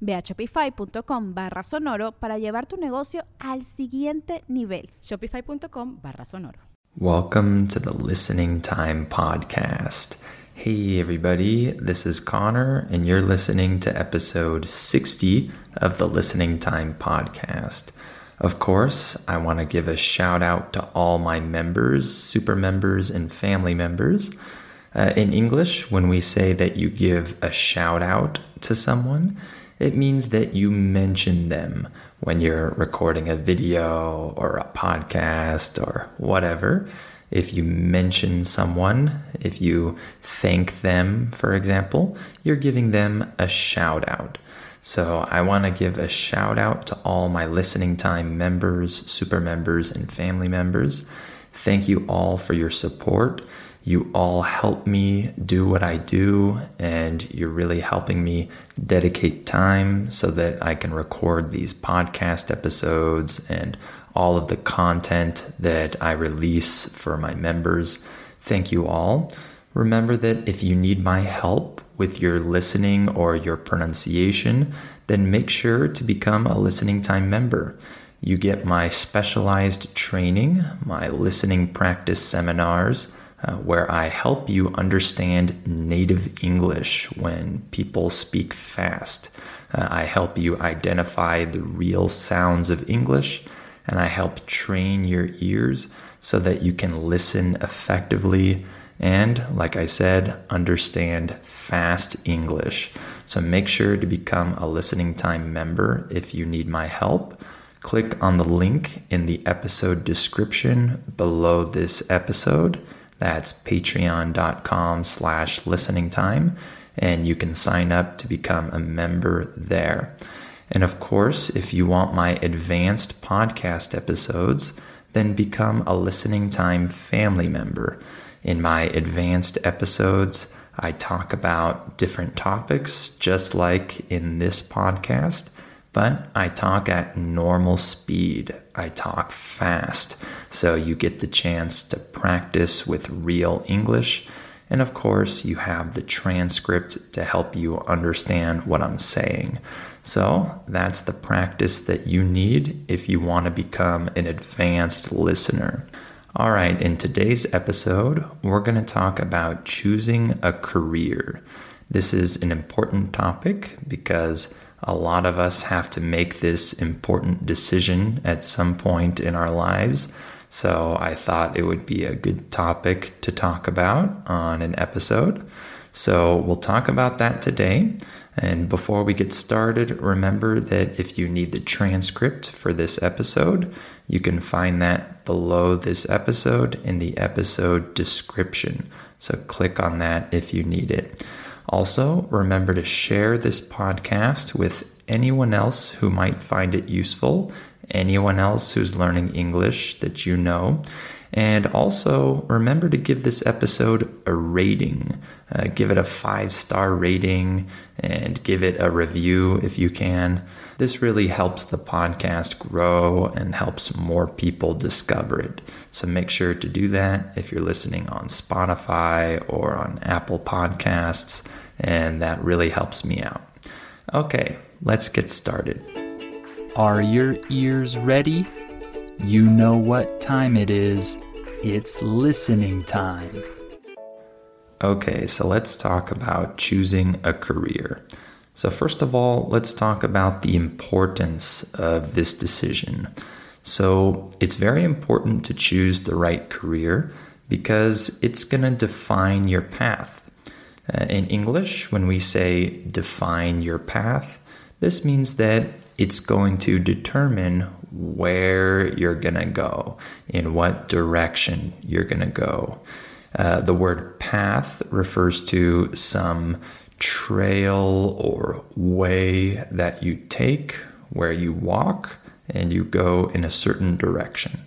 Ve a shopify.com barra sonoro para llevar tu negocio al siguiente nivel. Shopify.com barra sonoro. Welcome to the Listening Time Podcast. Hey, everybody, this is Connor, and you're listening to episode 60 of the Listening Time Podcast. Of course, I want to give a shout out to all my members, super members, and family members. Uh, in English, when we say that you give a shout out to someone, it means that you mention them when you're recording a video or a podcast or whatever. If you mention someone, if you thank them, for example, you're giving them a shout out. So I want to give a shout out to all my listening time members, super members, and family members. Thank you all for your support. You all help me do what I do, and you're really helping me dedicate time so that I can record these podcast episodes and all of the content that I release for my members. Thank you all. Remember that if you need my help with your listening or your pronunciation, then make sure to become a listening time member. You get my specialized training, my listening practice seminars uh, where I help you understand native English when people speak fast. Uh, I help you identify the real sounds of English, and I help train your ears so that you can listen effectively and, like I said, understand fast English. So make sure to become a listening time member if you need my help. Click on the link in the episode description below this episode that's patreon.com slash listening time. And you can sign up to become a member there. And of course, if you want my advanced podcast episodes, then become a listening time family member. In my advanced episodes, I talk about different topics, just like in this podcast but I talk at normal speed. I talk fast. So you get the chance to practice with real English. And of course, you have the transcript to help you understand what I'm saying. So that's the practice that you need if you want to become an advanced listener. All right, in today's episode, we're going to talk about choosing a career. This is an important topic because a lot of us have to make this important decision at some point in our lives. So I thought it would be a good topic to talk about on an episode. So we'll talk about that today. And before we get started, remember that if you need the transcript for this episode, you can find that below this episode in the episode description. So click on that if you need it. Also, remember to share this podcast with anyone else who might find it useful, anyone else who's learning English that you know. And also, remember to give this episode a rating. Uh, give it a five star rating and give it a review if you can. This really helps the podcast grow and helps more people discover it. So make sure to do that if you're listening on Spotify or on Apple Podcasts, and that really helps me out. Okay, let's get started. Are your ears ready? You know what time it is. It's listening time. Okay, so let's talk about choosing a career. So, first of all, let's talk about the importance of this decision. So, it's very important to choose the right career because it's going to define your path. Uh, in English, when we say define your path, this means that it's going to determine where you're going to go, in what direction you're going to go. Uh, the word path refers to some trail or way that you take where you walk and you go in a certain direction.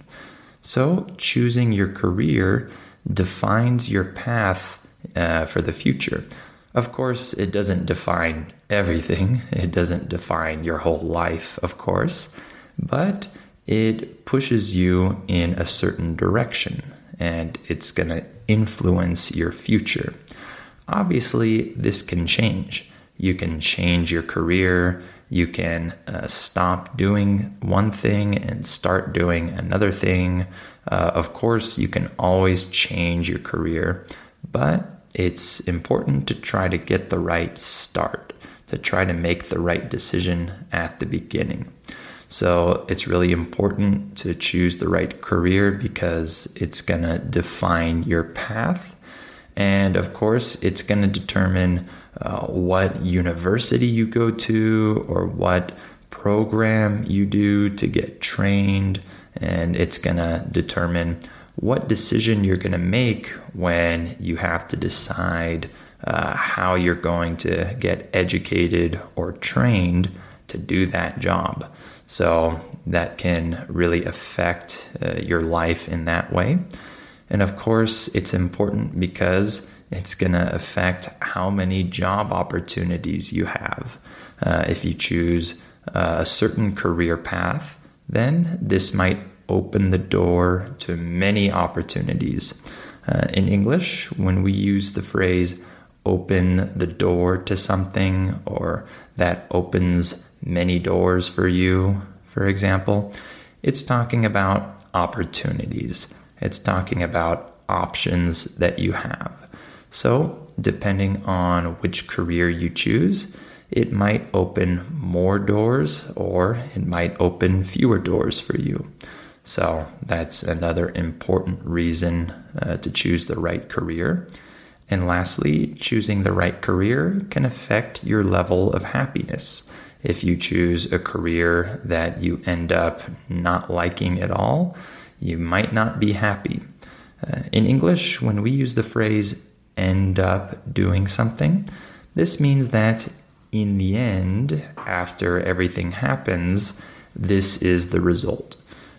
So, choosing your career defines your path uh, for the future. Of course, it doesn't define everything, it doesn't define your whole life, of course, but it pushes you in a certain direction and it's going to influence your future. Obviously, this can change. You can change your career, you can uh, stop doing one thing and start doing another thing. Uh, of course, you can always change your career, but it's important to try to get the right start, to try to make the right decision at the beginning. So it's really important to choose the right career because it's going to define your path. And of course, it's going to determine uh, what university you go to or what program you do to get trained. And it's going to determine what decision you're going to make when you have to decide uh, how you're going to get educated or trained to do that job. So that can really affect uh, your life in that way. And of course, it's important because it's going to affect how many job opportunities you have. Uh, if you choose uh, a certain career path, then this might open the door to many opportunities. Uh, in English, when we use the phrase open the door to something or that opens many doors for you, for example, it's talking about opportunities. It's talking about options that you have. So, depending on which career you choose, it might open more doors or it might open fewer doors for you. So, that's another important reason uh, to choose the right career. And lastly, choosing the right career can affect your level of happiness. If you choose a career that you end up not liking at all, you might not be happy. Uh, in English, when we use the phrase end up doing something, this means that in the end, after everything happens, this is the result.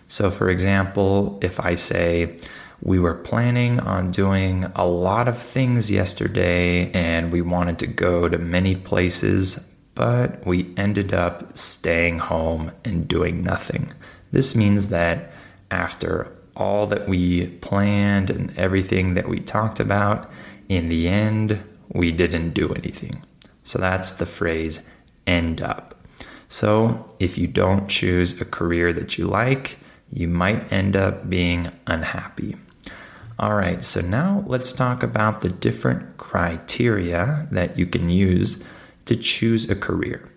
So, for example, if I say, we were planning on doing a lot of things yesterday and we wanted to go to many places, but we ended up staying home and doing nothing. This means that after all that we planned and everything that we talked about, in the end, we didn't do anything. So that's the phrase end up. So if you don't choose a career that you like, you might end up being unhappy. All right, so now let's talk about the different criteria that you can use to choose a career.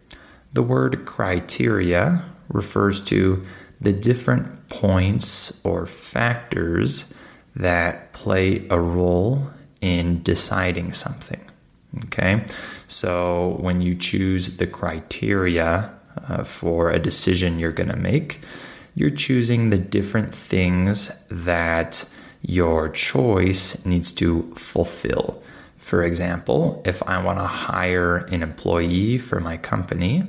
The word criteria refers to the different points or factors that play a role in deciding something. Okay, so when you choose the criteria uh, for a decision you're going to make, you're choosing the different things that your choice needs to fulfill. For example, if I want to hire an employee for my company,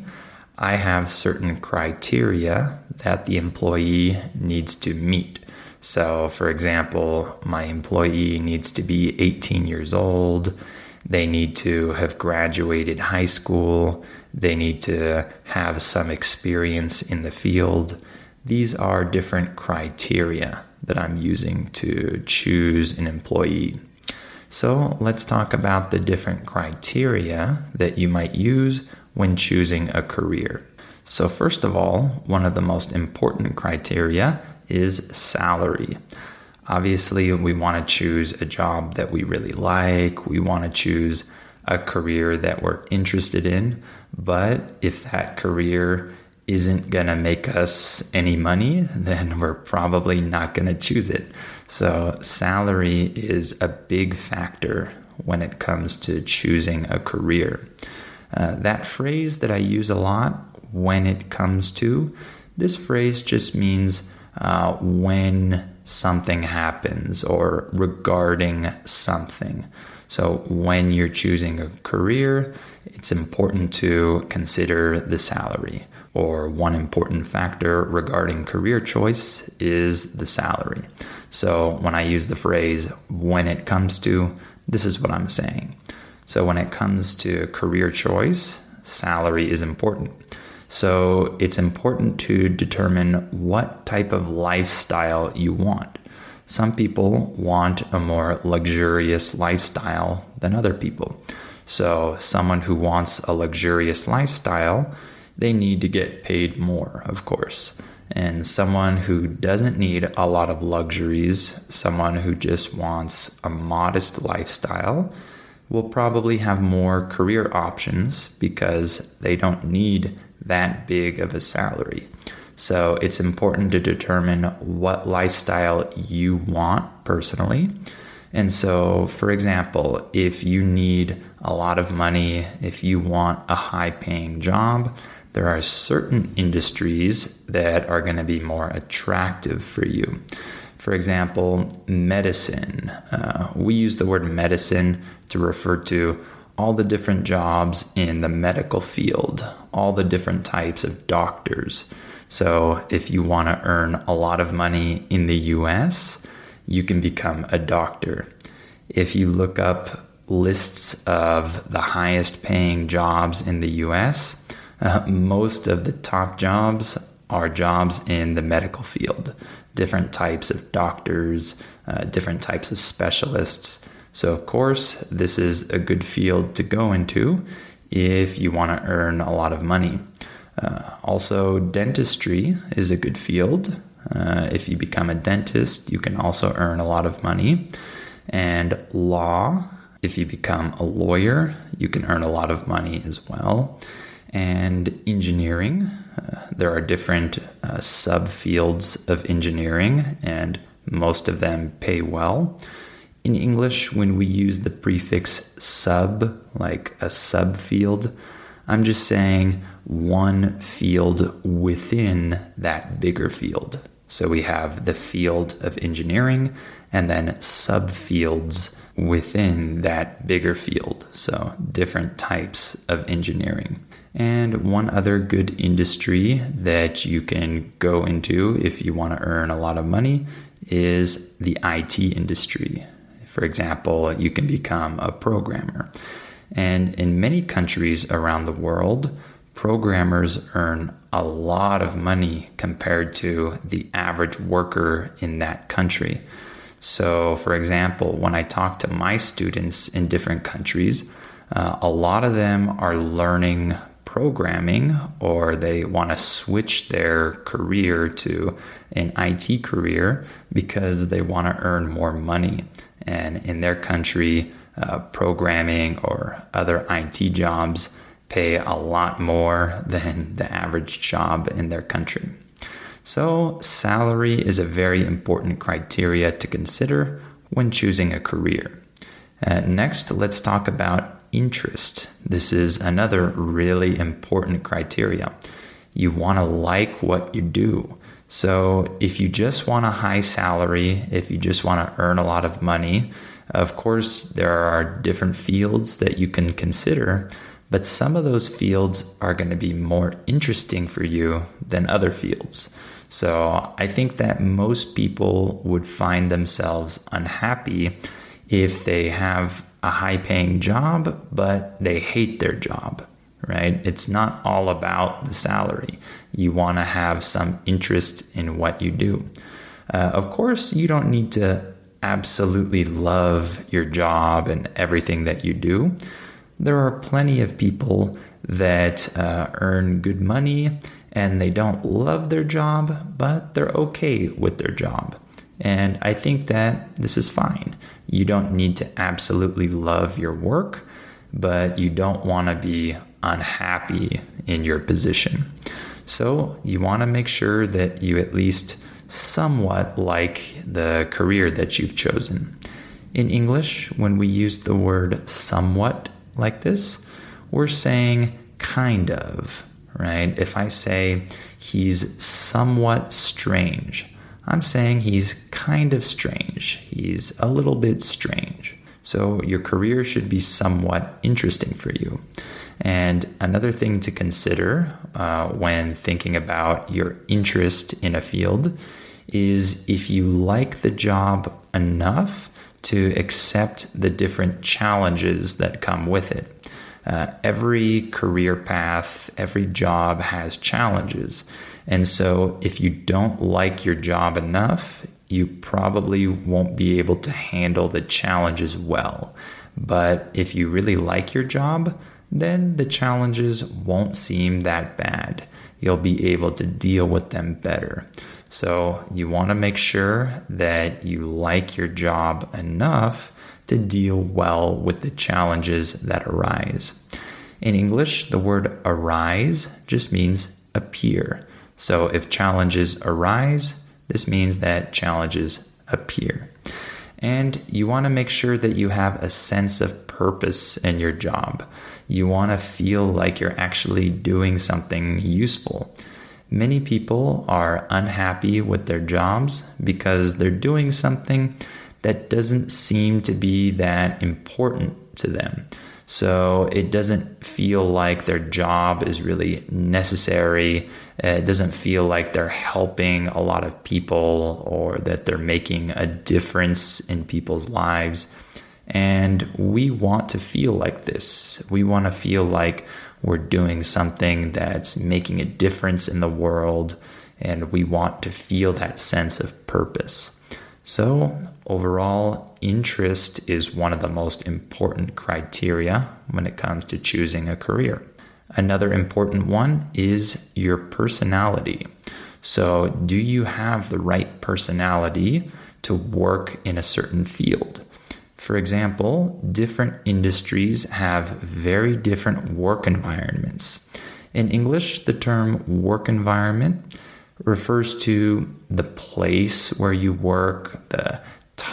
I have certain criteria that the employee needs to meet. So, for example, my employee needs to be 18 years old. They need to have graduated high school. They need to have some experience in the field. These are different criteria that I'm using to choose an employee. So let's talk about the different criteria that you might use when choosing a career. So, first of all, one of the most important criteria is salary. Obviously, we want to choose a job that we really like, we want to choose a career that we're interested in. But if that career isn't going to make us any money, then we're probably not going to choose it. So, salary is a big factor when it comes to choosing a career. Uh, that phrase that I use a lot when it comes to, this phrase just means uh, when something happens or regarding something. So, when you're choosing a career, it's important to consider the salary. Or, one important factor regarding career choice is the salary. So, when I use the phrase when it comes to, this is what I'm saying. So, when it comes to career choice, salary is important. So, it's important to determine what type of lifestyle you want. Some people want a more luxurious lifestyle than other people. So, someone who wants a luxurious lifestyle, they need to get paid more, of course. And someone who doesn't need a lot of luxuries, someone who just wants a modest lifestyle, will probably have more career options because they don't need that big of a salary. So it's important to determine what lifestyle you want personally. And so, for example, if you need a lot of money, if you want a high paying job, there are certain industries that are going to be more attractive for you. For example, medicine. Uh, we use the word medicine to refer to all the different jobs in the medical field, all the different types of doctors. So, if you want to earn a lot of money in the US, you can become a doctor. If you look up lists of the highest paying jobs in the US, uh, most of the top jobs are jobs in the medical field, different types of doctors, uh, different types of specialists. So, of course, this is a good field to go into if you want to earn a lot of money. Uh, also, dentistry is a good field. Uh, if you become a dentist, you can also earn a lot of money. And law, if you become a lawyer, you can earn a lot of money as well. And engineering, uh, there are different uh, subfields of engineering, and most of them pay well. In English, when we use the prefix sub, like a subfield, I'm just saying one field within that bigger field. So we have the field of engineering and then subfields within that bigger field. So different types of engineering. And one other good industry that you can go into if you want to earn a lot of money is the IT industry. For example, you can become a programmer. And in many countries around the world, programmers earn a lot of money compared to the average worker in that country. So, for example, when I talk to my students in different countries, uh, a lot of them are learning programming or they want to switch their career to an IT career because they want to earn more money. And in their country, uh, programming or other IT jobs pay a lot more than the average job in their country. So, salary is a very important criteria to consider when choosing a career. Uh, next, let's talk about interest. This is another really important criteria. You want to like what you do. So, if you just want a high salary, if you just want to earn a lot of money, of course, there are different fields that you can consider, but some of those fields are going to be more interesting for you than other fields. So I think that most people would find themselves unhappy if they have a high paying job, but they hate their job, right? It's not all about the salary. You want to have some interest in what you do. Uh, of course, you don't need to absolutely love your job and everything that you do. There are plenty of people that uh, earn good money and they don't love their job, but they're okay with their job. And I think that this is fine. You don't need to absolutely love your work, but you don't want to be unhappy in your position. So you want to make sure that you at least somewhat like the career that you've chosen. In English, when we use the word somewhat like this, we're saying kind of, right? If I say he's somewhat strange, I'm saying he's kind of strange. He's a little bit strange. So your career should be somewhat interesting for you. And another thing to consider uh, when thinking about your interest in a field is if you like the job enough to accept the different challenges that come with it. Uh, every career path, every job has challenges. And so if you don't like your job enough, you probably won't be able to handle the challenges well. But if you really like your job, then the challenges won't seem that bad. You'll be able to deal with them better. So, you want to make sure that you like your job enough to deal well with the challenges that arise. In English, the word arise just means appear. So, if challenges arise, this means that challenges appear. And you want to make sure that you have a sense of purpose in your job. You want to feel like you're actually doing something useful. Many people are unhappy with their jobs because they're doing something that doesn't seem to be that important to them. So it doesn't feel like their job is really necessary. It doesn't feel like they're helping a lot of people or that they're making a difference in people's lives. And we want to feel like this. We want to feel like we're doing something that's making a difference in the world, and we want to feel that sense of purpose. So, overall, interest is one of the most important criteria when it comes to choosing a career. Another important one is your personality. So, do you have the right personality to work in a certain field? For example, different industries have very different work environments. In English, the term work environment refers to the place where you work, the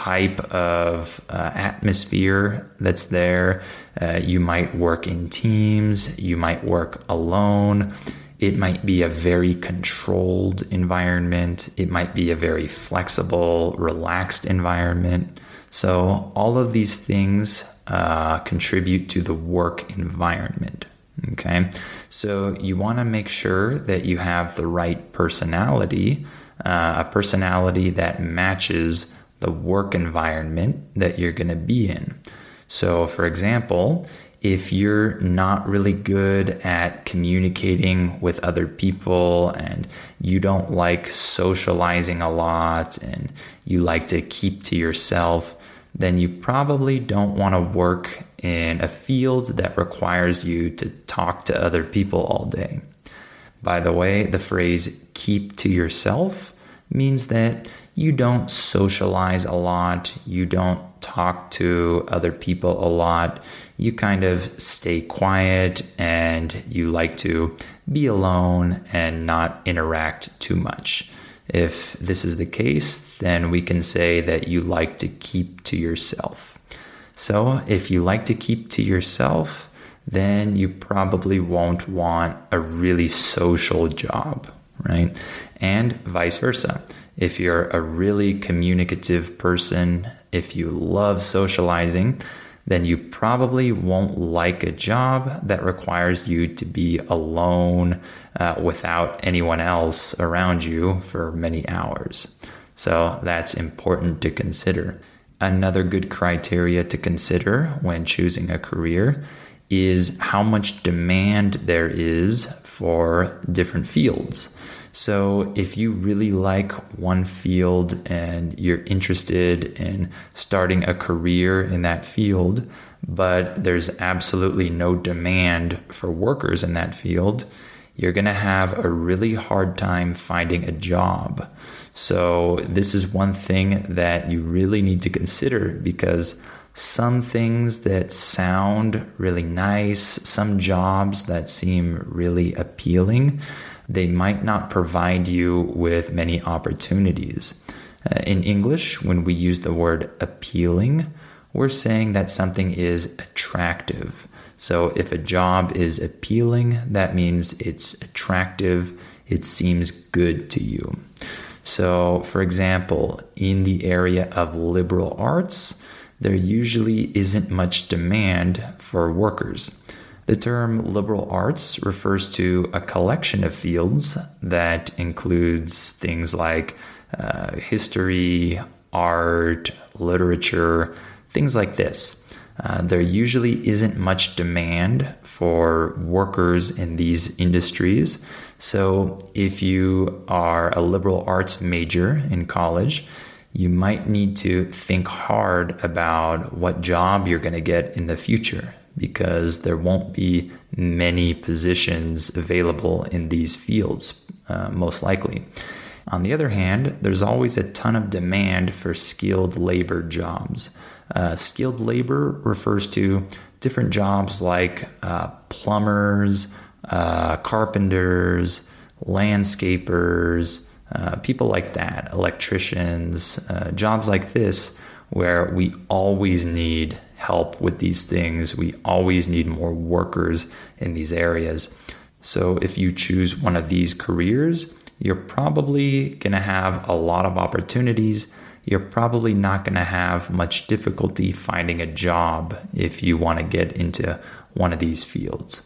type of uh, atmosphere that's there. Uh, you might work in teams, you might work alone. It might be a very controlled environment. It might be a very flexible, relaxed environment. So, all of these things uh, contribute to the work environment. Okay, so you want to make sure that you have the right personality, uh, a personality that matches the work environment that you're going to be in. So, for example, if you're not really good at communicating with other people and you don't like socializing a lot and you like to keep to yourself, then you probably don't want to work in a field that requires you to talk to other people all day. By the way, the phrase keep to yourself means that you don't socialize a lot, you don't talk to other people a lot, you kind of stay quiet and you like to be alone and not interact too much. If this is the case, then we can say that you like to keep to yourself. So, if you like to keep to yourself, then you probably won't want a really social job, right? And vice versa. If you're a really communicative person, if you love socializing, then you probably won't like a job that requires you to be alone uh, without anyone else around you for many hours. So that's important to consider. Another good criteria to consider when choosing a career is how much demand there is for different fields. So, if you really like one field and you're interested in starting a career in that field, but there's absolutely no demand for workers in that field, you're going to have a really hard time finding a job. So, this is one thing that you really need to consider because some things that sound really nice, some jobs that seem really appealing, they might not provide you with many opportunities. Uh, in English, when we use the word appealing, we're saying that something is attractive. So if a job is appealing, that means it's attractive, it seems good to you. So, for example, in the area of liberal arts, there usually isn't much demand for workers. The term liberal arts refers to a collection of fields that includes things like uh, history, art, literature, things like this. Uh, there usually isn't much demand for workers in these industries. So, if you are a liberal arts major in college, you might need to think hard about what job you're going to get in the future because there won't be many positions available in these fields, uh, most likely. On the other hand, there's always a ton of demand for skilled labor jobs. Uh, skilled labor refers to different jobs like uh, plumbers, uh, carpenters, landscapers, uh, people like that, electricians, uh, jobs like this, where we always need help with these things. We always need more workers in these areas. So if you choose one of these careers, you're probably going to have a lot of opportunities. You're probably not going to have much difficulty finding a job if you want to get into one of these fields.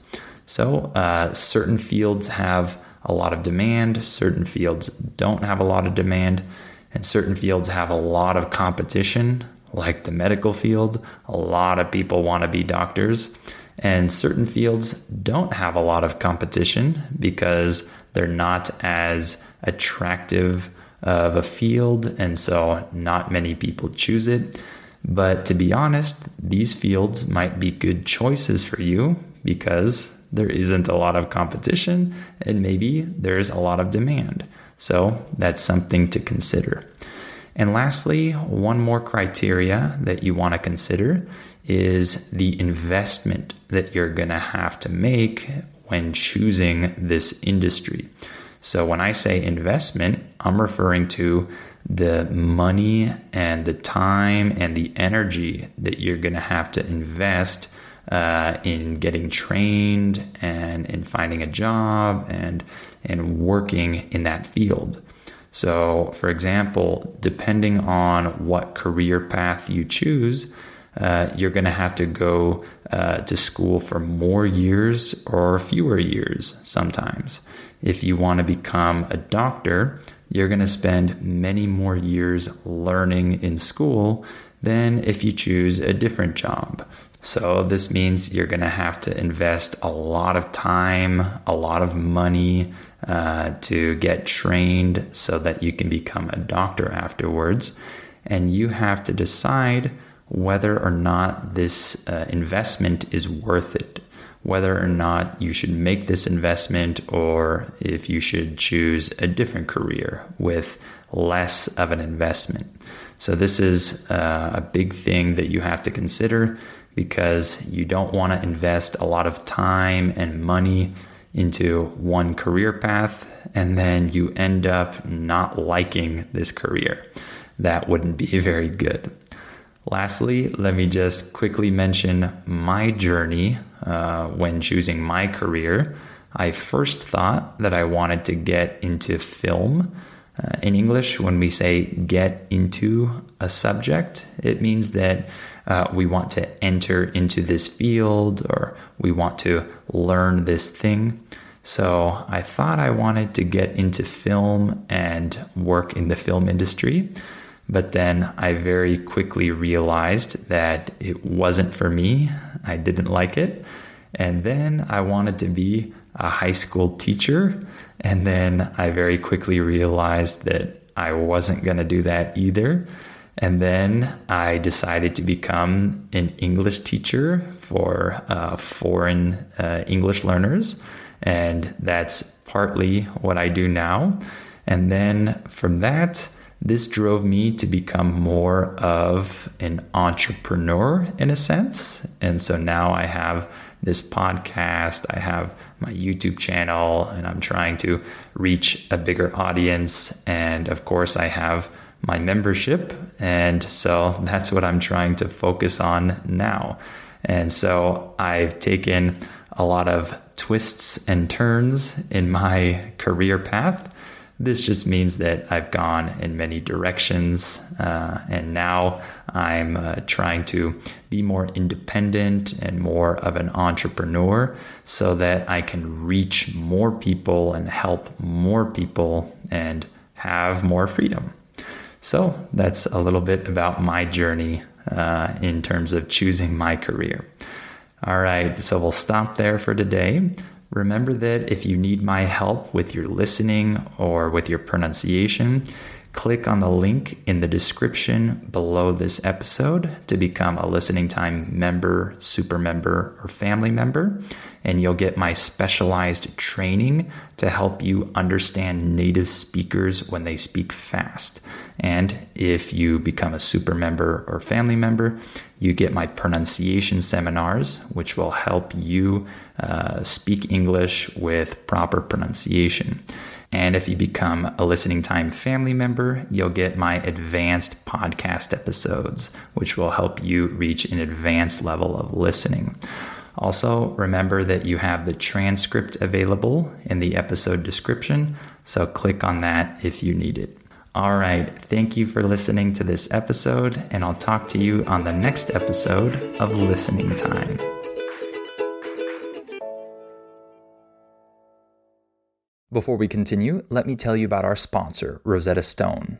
So, uh, certain fields have a lot of demand, certain fields don't have a lot of demand, and certain fields have a lot of competition, like the medical field. A lot of people want to be doctors, and certain fields don't have a lot of competition because they're not as attractive of a field, and so not many people choose it. But to be honest, these fields might be good choices for you because there isn't a lot of competition and maybe there's a lot of demand. So that's something to consider. And lastly, one more criteria that you want to consider is the investment that you're going to have to make when choosing this industry. So when I say investment, I'm referring to the money and the time and the energy that you're going to have to invest uh, in getting trained and in finding a job and and working in that field. So, for example, depending on what career path you choose, uh, you're going to have to go uh, to school for more years or fewer years sometimes. If you want to become a doctor, you're going to spend many more years learning in school than if you choose a different job. So, this means you're going to have to invest a lot of time, a lot of money uh, to get trained so that you can become a doctor afterwards. And you have to decide whether or not this uh, investment is worth it, whether or not you should make this investment or if you should choose a different career with less of an investment. So, this is uh, a big thing that you have to consider because you don't want to invest a lot of time and money into one career path and then you end up not liking this career. That wouldn't be very good. Lastly, let me just quickly mention my journey uh, when choosing my career. I first thought that I wanted to get into film. Uh, in English, when we say get into a subject, it means that uh, we want to enter into this field or we want to learn this thing. So I thought I wanted to get into film and work in the film industry. But then I very quickly realized that it wasn't for me. I didn't like it. And then I wanted to be a high school teacher. And then I very quickly realized that I wasn't going to do that either. And then I decided to become an English teacher for uh, foreign uh, English learners. And that's partly what I do now. And then from that, this drove me to become more of an entrepreneur in a sense. And so now I have this podcast, I have my YouTube channel, and I'm trying to reach a bigger audience. And of course, I have my membership. And so that's what I'm trying to focus on now. And so I've taken a lot of twists and turns in my career path. This just means that I've gone in many directions, uh, and now I'm uh, trying to be more independent and more of an entrepreneur so that I can reach more people and help more people and have more freedom. So that's a little bit about my journey uh, in terms of choosing my career. All right, so we'll stop there for today. Remember that if you need my help with your listening or with your pronunciation, click on the link in the description below this episode to become a listening time member, super member, or family member. And you'll get my specialized training to help you understand native speakers when they speak fast. And if you become a super member or family member, you get my pronunciation seminars, which will help you uh, speak English with proper pronunciation. And if you become a listening time family member, you'll get my advanced podcast episodes, which will help you reach an advanced level of listening. Also, remember that you have the transcript available in the episode description, so click on that if you need it. All right, thank you for listening to this episode, and I'll talk to you on the next episode of Listening Time. Before we continue, let me tell you about our sponsor, Rosetta Stone.